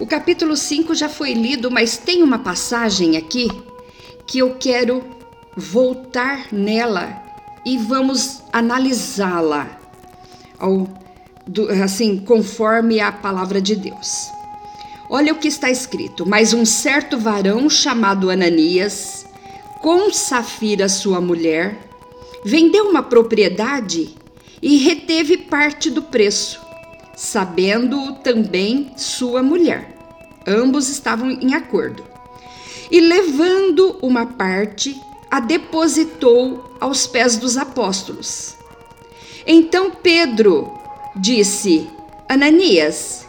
O capítulo 5 já foi lido, mas tem uma passagem aqui que eu quero voltar nela e vamos analisá-la assim conforme a palavra de Deus. Olha o que está escrito: Mas um certo varão chamado Ananias, com Safira, sua mulher, vendeu uma propriedade e reteve parte do preço, sabendo também sua mulher. Ambos estavam em acordo. E levando uma parte, a depositou aos pés dos apóstolos. Então Pedro disse: Ananias,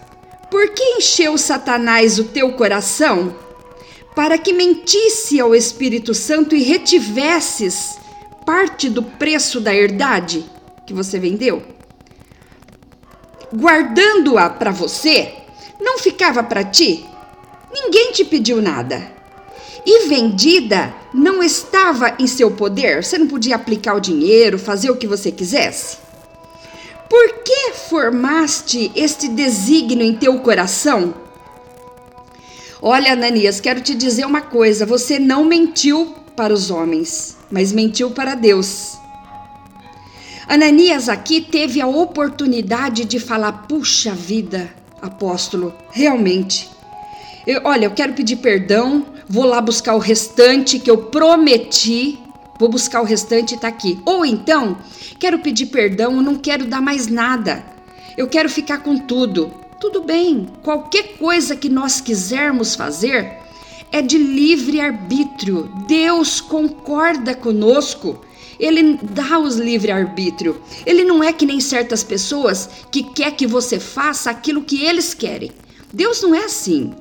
por que encheu Satanás o teu coração? Para que mentisse ao Espírito Santo e retivesses parte do preço da herdade que você vendeu? Guardando-a para você, não ficava para ti? Ninguém te pediu nada. E vendida, não estava em seu poder? Você não podia aplicar o dinheiro, fazer o que você quisesse? Por que formaste este desígnio em teu coração? Olha, Ananias, quero te dizer uma coisa: você não mentiu para os homens, mas mentiu para Deus. Ananias aqui teve a oportunidade de falar: puxa vida, apóstolo, realmente. Eu, olha, eu quero pedir perdão, vou lá buscar o restante que eu prometi, vou buscar o restante e tá aqui. Ou então, quero pedir perdão, não quero dar mais nada, eu quero ficar com tudo. Tudo bem, qualquer coisa que nós quisermos fazer é de livre arbítrio. Deus concorda conosco. Ele dá os livre arbítrio. Ele não é que nem certas pessoas que quer que você faça aquilo que eles querem. Deus não é assim.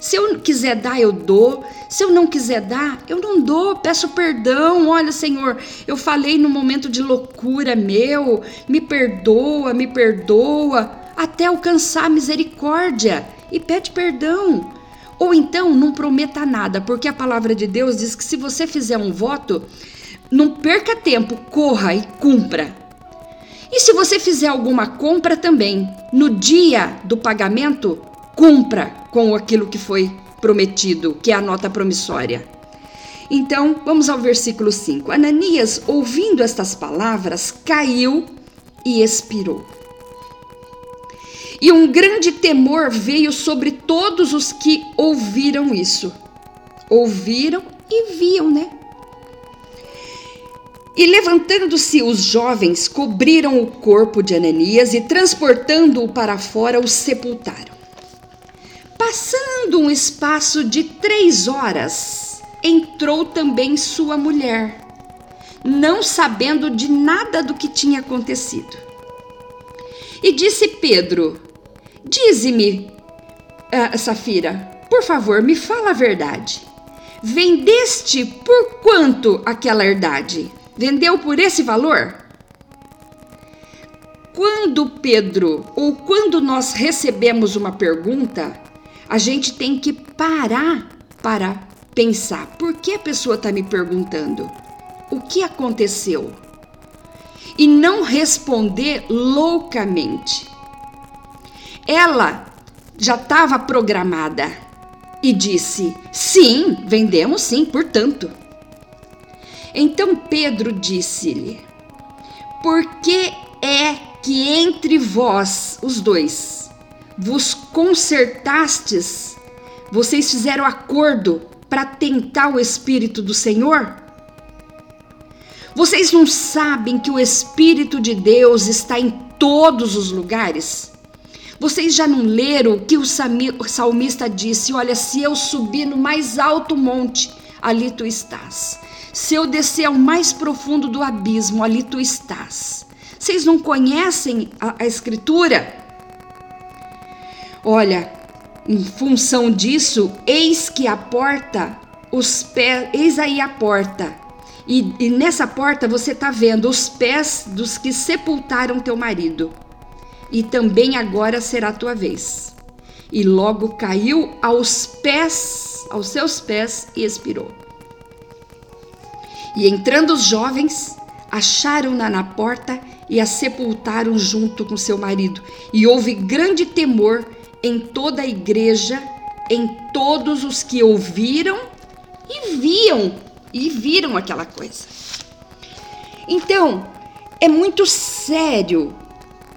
Se eu quiser dar, eu dou. Se eu não quiser dar, eu não dou. Peço perdão. Olha, Senhor, eu falei no momento de loucura meu. Me perdoa, me perdoa até alcançar a misericórdia e pede perdão. Ou então não prometa nada, porque a palavra de Deus diz que se você fizer um voto, não perca tempo, corra e cumpra. E se você fizer alguma compra também, no dia do pagamento, cumpra com aquilo que foi prometido, que é a nota promissória. Então, vamos ao versículo 5. Ananias, ouvindo estas palavras, caiu e expirou. E um grande temor veio sobre todos os que ouviram isso. Ouviram e viam, né? E levantando-se os jovens, cobriram o corpo de Ananias e, transportando-o para fora, o sepultaram. Passando um espaço de três horas, entrou também sua mulher, não sabendo de nada do que tinha acontecido. E disse Pedro: Dize-me, uh, Safira, por favor, me fala a verdade. Vendeste por quanto aquela herdade? Vendeu por esse valor? Quando Pedro, ou quando nós recebemos uma pergunta, a gente tem que parar para pensar: por que a pessoa está me perguntando? O que aconteceu? E não responder loucamente. Ela já estava programada e disse: Sim, vendemos sim, portanto. Então Pedro disse-lhe: Por que é que entre vós, os dois, vos consertastes? Vocês fizeram acordo para tentar o Espírito do Senhor? Vocês não sabem que o Espírito de Deus está em todos os lugares? Vocês já não leram que o salmista disse? Olha, se eu subir no mais alto monte, ali tu estás. Se eu descer ao mais profundo do abismo, ali tu estás. Vocês não conhecem a, a Escritura? Olha, em função disso, eis que a porta, os pés, eis aí a porta. E, e nessa porta você está vendo os pés dos que sepultaram teu marido e também agora será tua vez. E logo caiu aos pés, aos seus pés e expirou. E entrando os jovens, acharam-na na porta e a sepultaram junto com seu marido. E houve grande temor em toda a igreja, em todos os que ouviram e viam e viram aquela coisa. Então, é muito sério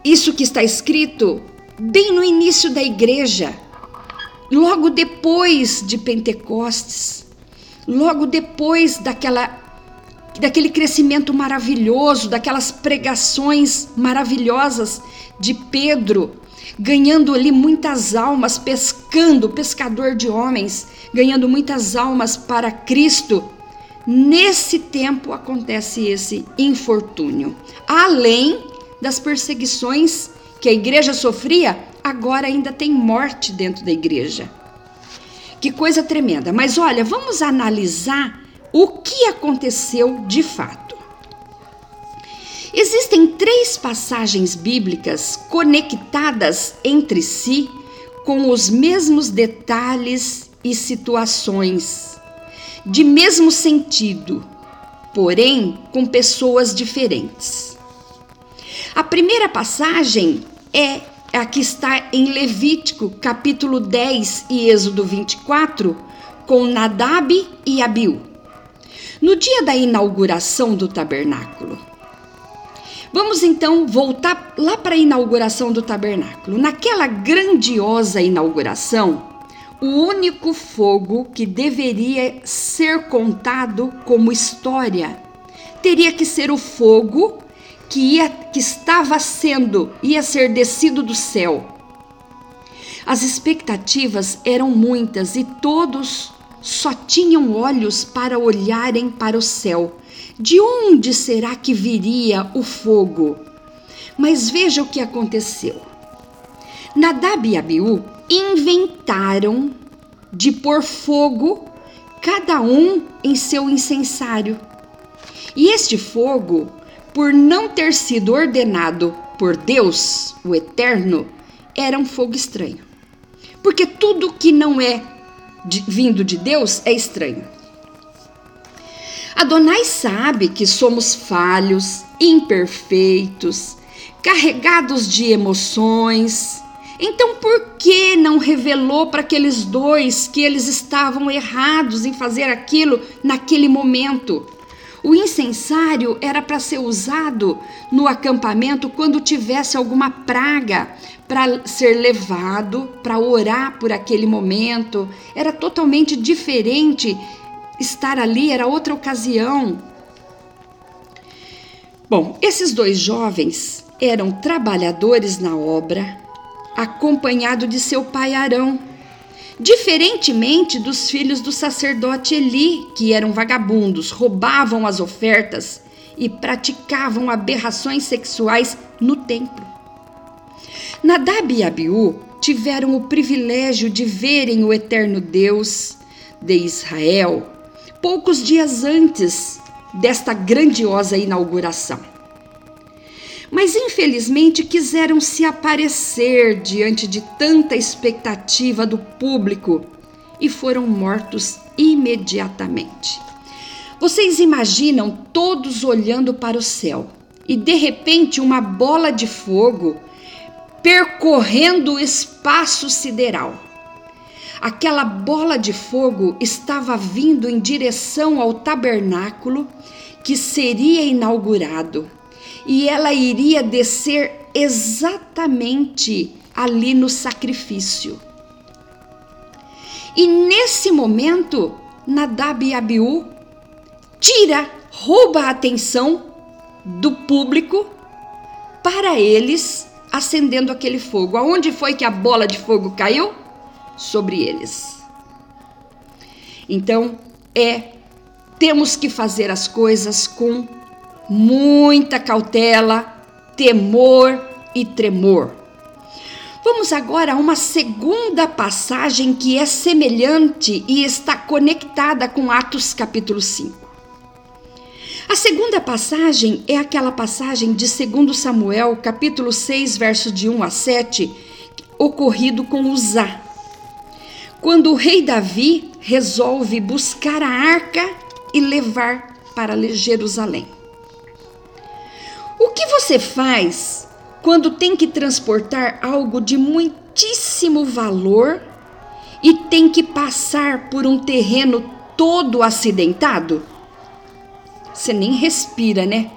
isso que está escrito bem no início da igreja, logo depois de Pentecostes, logo depois daquela daquele crescimento maravilhoso, daquelas pregações maravilhosas de Pedro, ganhando ali muitas almas, pescando, pescador de homens, ganhando muitas almas para Cristo. Nesse tempo acontece esse infortúnio. Além das perseguições que a igreja sofria, agora ainda tem morte dentro da igreja. Que coisa tremenda. Mas olha, vamos analisar o que aconteceu de fato. Existem três passagens bíblicas conectadas entre si com os mesmos detalhes e situações, de mesmo sentido, porém com pessoas diferentes. A primeira passagem é a que está em Levítico, capítulo 10 e Êxodo 24, com Nadab e Abiú. No dia da inauguração do tabernáculo. Vamos então voltar lá para a inauguração do tabernáculo. Naquela grandiosa inauguração, o único fogo que deveria ser contado como história teria que ser o fogo que, ia, que estava sendo, ia ser descido do céu. As expectativas eram muitas e todos só tinham olhos para olharem para o céu. De onde será que viria o fogo? Mas veja o que aconteceu. Nadab e Abiú inventaram de pôr fogo, cada um em seu incensário. E este fogo por não ter sido ordenado por Deus, o Eterno, era um fogo estranho. Porque tudo que não é de, vindo de Deus é estranho. Adonai sabe que somos falhos, imperfeitos, carregados de emoções. Então, por que não revelou para aqueles dois que eles estavam errados em fazer aquilo naquele momento? O incensário era para ser usado no acampamento quando tivesse alguma praga, para ser levado, para orar por aquele momento. Era totalmente diferente estar ali, era outra ocasião. Bom, esses dois jovens eram trabalhadores na obra, acompanhado de seu pai Arão Diferentemente dos filhos do sacerdote Eli, que eram vagabundos, roubavam as ofertas e praticavam aberrações sexuais no templo. Nadab e Abiú tiveram o privilégio de verem o eterno Deus de Israel poucos dias antes desta grandiosa inauguração mas infelizmente quiseram se aparecer diante de tanta expectativa do público e foram mortos imediatamente. Vocês imaginam todos olhando para o céu e de repente uma bola de fogo percorrendo o espaço sideral. Aquela bola de fogo estava vindo em direção ao tabernáculo que seria inaugurado e ela iria descer exatamente ali no sacrifício. E nesse momento, Nadab e Abiú tira, rouba a atenção do público para eles acendendo aquele fogo. Aonde foi que a bola de fogo caiu? Sobre eles. Então, é temos que fazer as coisas com muita cautela, temor e tremor. Vamos agora a uma segunda passagem que é semelhante e está conectada com Atos capítulo 5. A segunda passagem é aquela passagem de 2 Samuel, capítulo 6, versos de 1 a 7, ocorrido com Uzá. Quando o rei Davi resolve buscar a arca e levar para Jerusalém. O que você faz quando tem que transportar algo de muito altíssimo valor e tem que passar por um terreno todo acidentado? Você nem respira, né?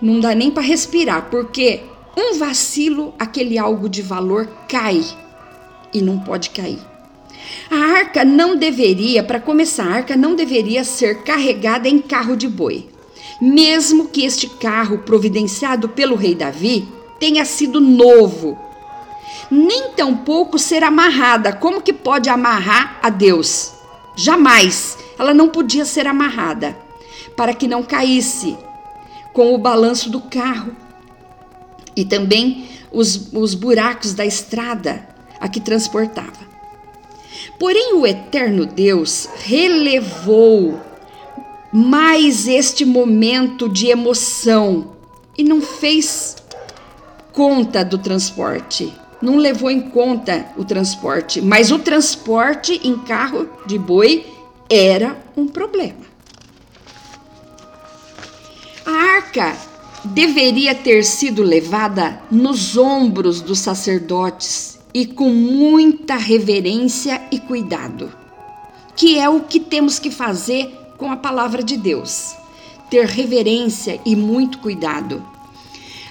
Não dá nem para respirar, porque um vacilo, aquele algo de valor cai e não pode cair. A arca não deveria, para começar, a arca não deveria ser carregada em carro de boi. Mesmo que este carro, providenciado pelo rei Davi, tenha sido novo, nem tampouco ser amarrada. Como que pode amarrar a Deus? Jamais. Ela não podia ser amarrada para que não caísse com o balanço do carro e também os, os buracos da estrada a que transportava. Porém, o eterno Deus relevou mais este momento de emoção. E não fez conta do transporte, não levou em conta o transporte, mas o transporte em carro de boi era um problema. A arca deveria ter sido levada nos ombros dos sacerdotes e com muita reverência e cuidado, que é o que temos que fazer com a palavra de Deus. Ter reverência e muito cuidado.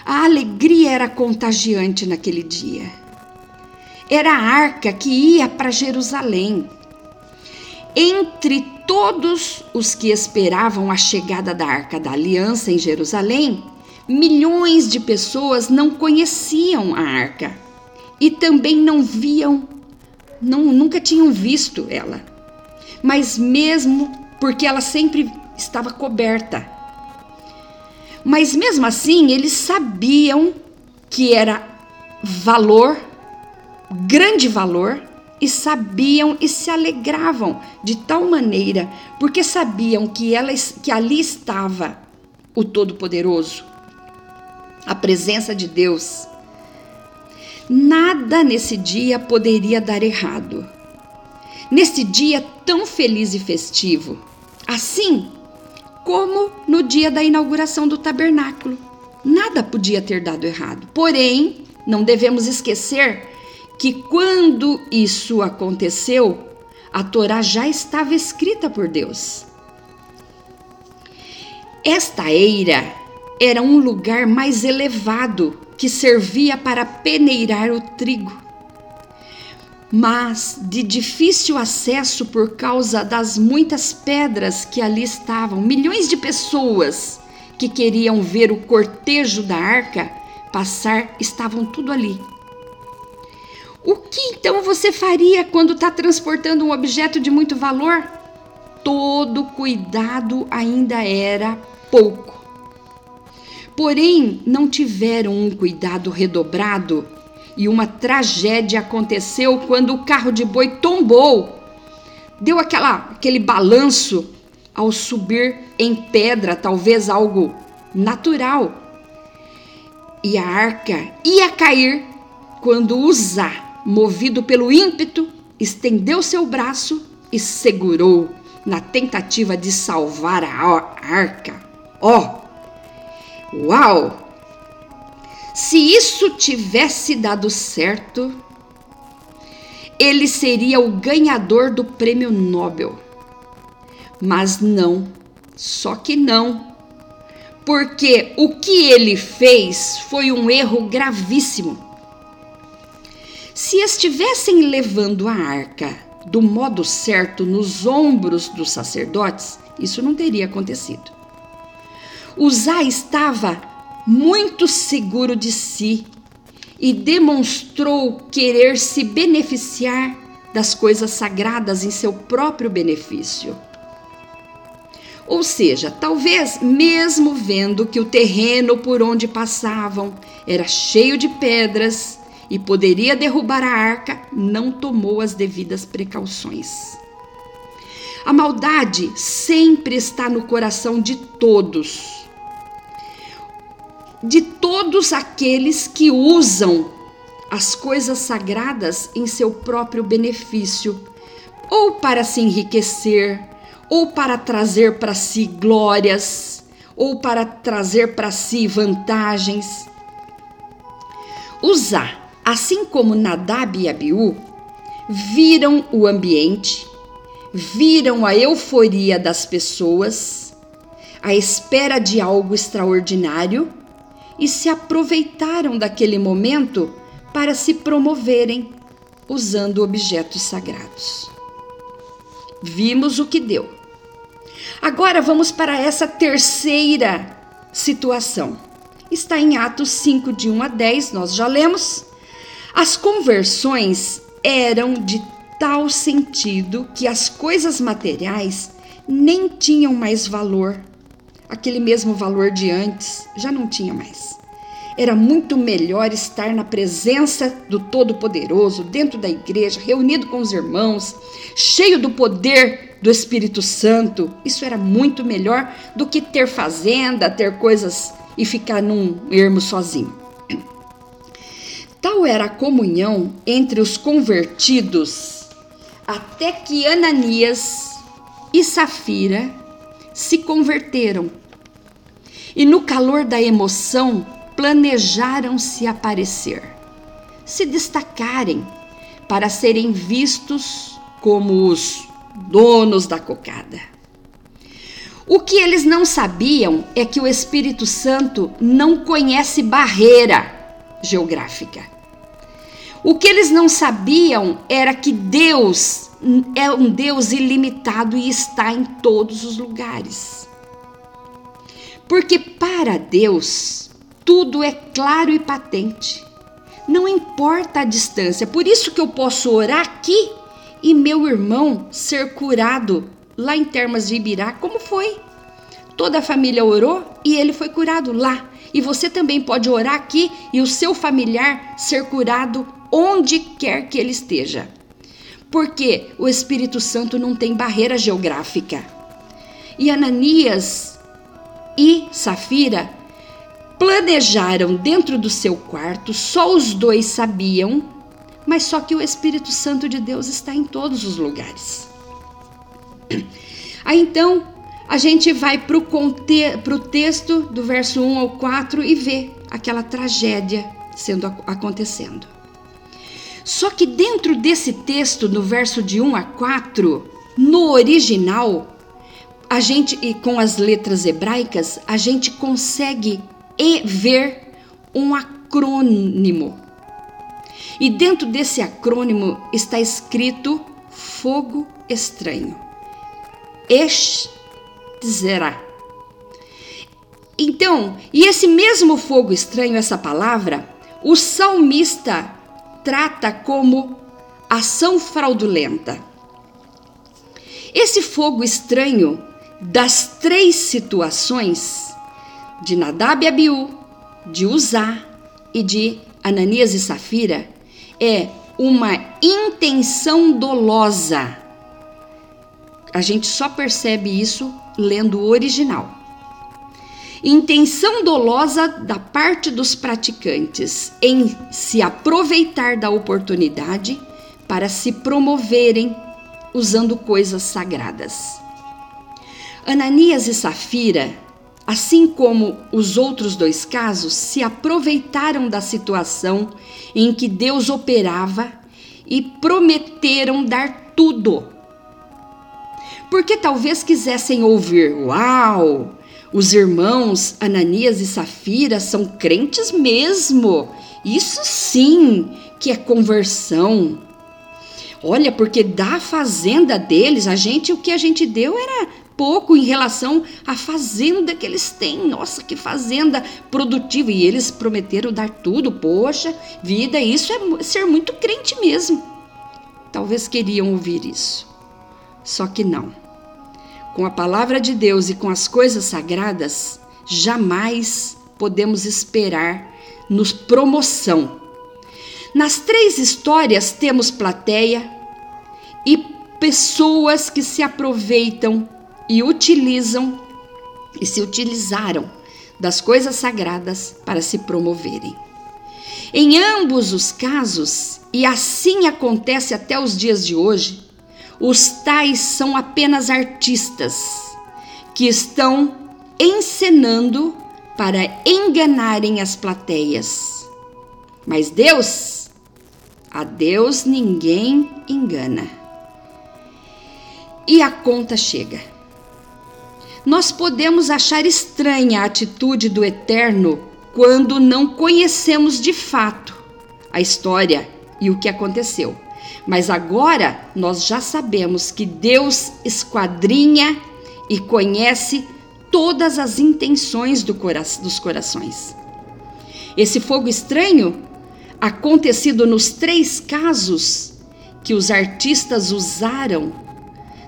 A alegria era contagiante naquele dia. Era a arca que ia para Jerusalém. Entre todos os que esperavam a chegada da Arca da Aliança em Jerusalém, milhões de pessoas não conheciam a arca e também não viam, não, nunca tinham visto ela. Mas mesmo porque ela sempre estava coberta. Mas mesmo assim, eles sabiam que era valor, grande valor, e sabiam e se alegravam de tal maneira, porque sabiam que, ela, que ali estava o Todo-Poderoso, a presença de Deus. Nada nesse dia poderia dar errado. Nesse dia tão feliz e festivo, assim como no dia da inauguração do tabernáculo, nada podia ter dado errado. Porém, não devemos esquecer que quando isso aconteceu, a Torá já estava escrita por Deus. Esta eira era um lugar mais elevado que servia para peneirar o trigo, mas de difícil acesso por causa das muitas pedras que ali estavam. Milhões de pessoas que queriam ver o cortejo da arca passar estavam tudo ali. O que então você faria quando está transportando um objeto de muito valor? Todo cuidado ainda era pouco. Porém, não tiveram um cuidado redobrado e uma tragédia aconteceu quando o carro de boi tombou. Deu aquela, aquele balanço ao subir em pedra, talvez algo natural. E a arca ia cair quando Uzá movido pelo ímpeto, estendeu seu braço e segurou na tentativa de salvar a arca. Ó! Oh, uau! Se isso tivesse dado certo, ele seria o ganhador do prêmio Nobel. Mas não, só que não. Porque o que ele fez foi um erro gravíssimo se estivessem levando a arca do modo certo nos ombros dos sacerdotes, isso não teria acontecido. Uzá estava muito seguro de si e demonstrou querer se beneficiar das coisas sagradas em seu próprio benefício. Ou seja, talvez mesmo vendo que o terreno por onde passavam era cheio de pedras e poderia derrubar a arca, não tomou as devidas precauções. A maldade sempre está no coração de todos, de todos aqueles que usam as coisas sagradas em seu próprio benefício, ou para se enriquecer, ou para trazer para si glórias, ou para trazer para si vantagens. Usar assim como Nadab e Abiú, viram o ambiente, viram a euforia das pessoas, a espera de algo extraordinário e se aproveitaram daquele momento para se promoverem usando objetos sagrados. Vimos o que deu. Agora vamos para essa terceira situação. Está em Atos 5, de 1 a 10, nós já lemos. As conversões eram de tal sentido que as coisas materiais nem tinham mais valor. Aquele mesmo valor de antes já não tinha mais. Era muito melhor estar na presença do Todo-Poderoso, dentro da igreja, reunido com os irmãos, cheio do poder do Espírito Santo. Isso era muito melhor do que ter fazenda, ter coisas e ficar num ermo sozinho. Tal era a comunhão entre os convertidos, até que Ananias e Safira se converteram. E no calor da emoção, planejaram se aparecer, se destacarem para serem vistos como os donos da cocada. O que eles não sabiam é que o Espírito Santo não conhece barreira geográfica. O que eles não sabiam era que Deus é um Deus ilimitado e está em todos os lugares. Porque para Deus tudo é claro e patente. Não importa a distância. Por isso que eu posso orar aqui e meu irmão ser curado lá em Termas de Ibirá, como foi? Toda a família orou e ele foi curado lá. E você também pode orar aqui e o seu familiar ser curado onde quer que ele esteja. Porque o Espírito Santo não tem barreira geográfica. E Ananias e Safira planejaram dentro do seu quarto, só os dois sabiam, mas só que o Espírito Santo de Deus está em todos os lugares. Aí então a gente vai para o texto do verso 1 ao 4 e vê aquela tragédia sendo acontecendo. Só que dentro desse texto, no verso de 1 a 4, no original, a gente e com as letras hebraicas, a gente consegue ver um acrônimo. E dentro desse acrônimo está escrito fogo estranho. Eshtzera. Então, e esse mesmo fogo estranho, essa palavra, o salmista trata como ação fraudulenta. Esse fogo estranho das três situações de Nadab e Abiú, de Uzá e de Ananias e Safira é uma intenção dolosa. A gente só percebe isso lendo o original intenção dolosa da parte dos praticantes em se aproveitar da oportunidade para se promoverem usando coisas sagradas. Ananias e Safira, assim como os outros dois casos, se aproveitaram da situação em que Deus operava e prometeram dar tudo. Porque talvez quisessem ouvir: Uau! Os irmãos Ananias e Safira são crentes mesmo. Isso sim que é conversão. Olha, porque da fazenda deles, a gente o que a gente deu era pouco em relação à fazenda que eles têm. Nossa, que fazenda produtiva! E eles prometeram dar tudo. Poxa, vida, isso é ser muito crente mesmo. Talvez queriam ouvir isso. Só que não com a palavra de Deus e com as coisas sagradas, jamais podemos esperar nos promoção. Nas três histórias temos plateia e pessoas que se aproveitam e utilizam e se utilizaram das coisas sagradas para se promoverem. Em ambos os casos, e assim acontece até os dias de hoje, os tais são apenas artistas que estão encenando para enganarem as plateias. Mas Deus A Deus ninguém engana. E a conta chega. Nós podemos achar estranha a atitude do Eterno quando não conhecemos de fato a história e o que aconteceu. Mas agora nós já sabemos que Deus esquadrinha e conhece todas as intenções do cora dos corações. Esse fogo estranho, acontecido nos três casos que os artistas usaram,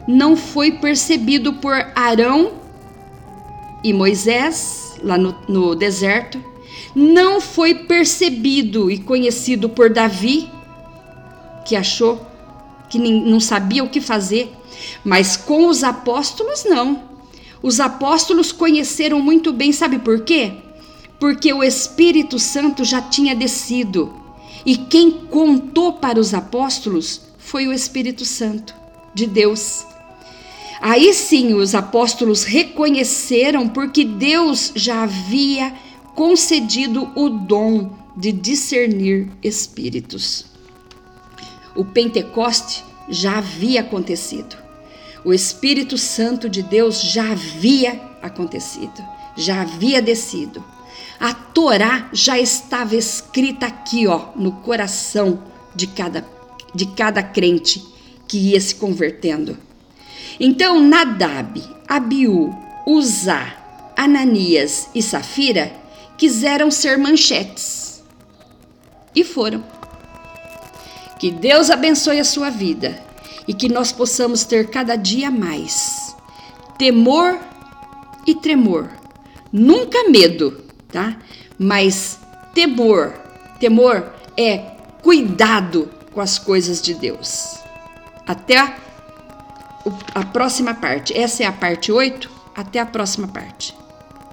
não foi percebido por Arão e Moisés lá no, no deserto, não foi percebido e conhecido por Davi, que achou que não sabia o que fazer, mas com os apóstolos não. Os apóstolos conheceram muito bem, sabe por quê? Porque o Espírito Santo já tinha descido. E quem contou para os apóstolos foi o Espírito Santo de Deus. Aí sim os apóstolos reconheceram porque Deus já havia concedido o dom de discernir espíritos. O Pentecoste já havia acontecido. O Espírito Santo de Deus já havia acontecido, já havia descido. A Torá já estava escrita aqui, ó, no coração de cada, de cada crente que ia se convertendo. Então, Nadab, Abiú, Uzá, Ananias e Safira quiseram ser manchetes. E foram. Que Deus abençoe a sua vida e que nós possamos ter cada dia mais temor e tremor. Nunca medo, tá? Mas temor, temor é cuidado com as coisas de Deus. Até a próxima parte. Essa é a parte 8. Até a próxima parte.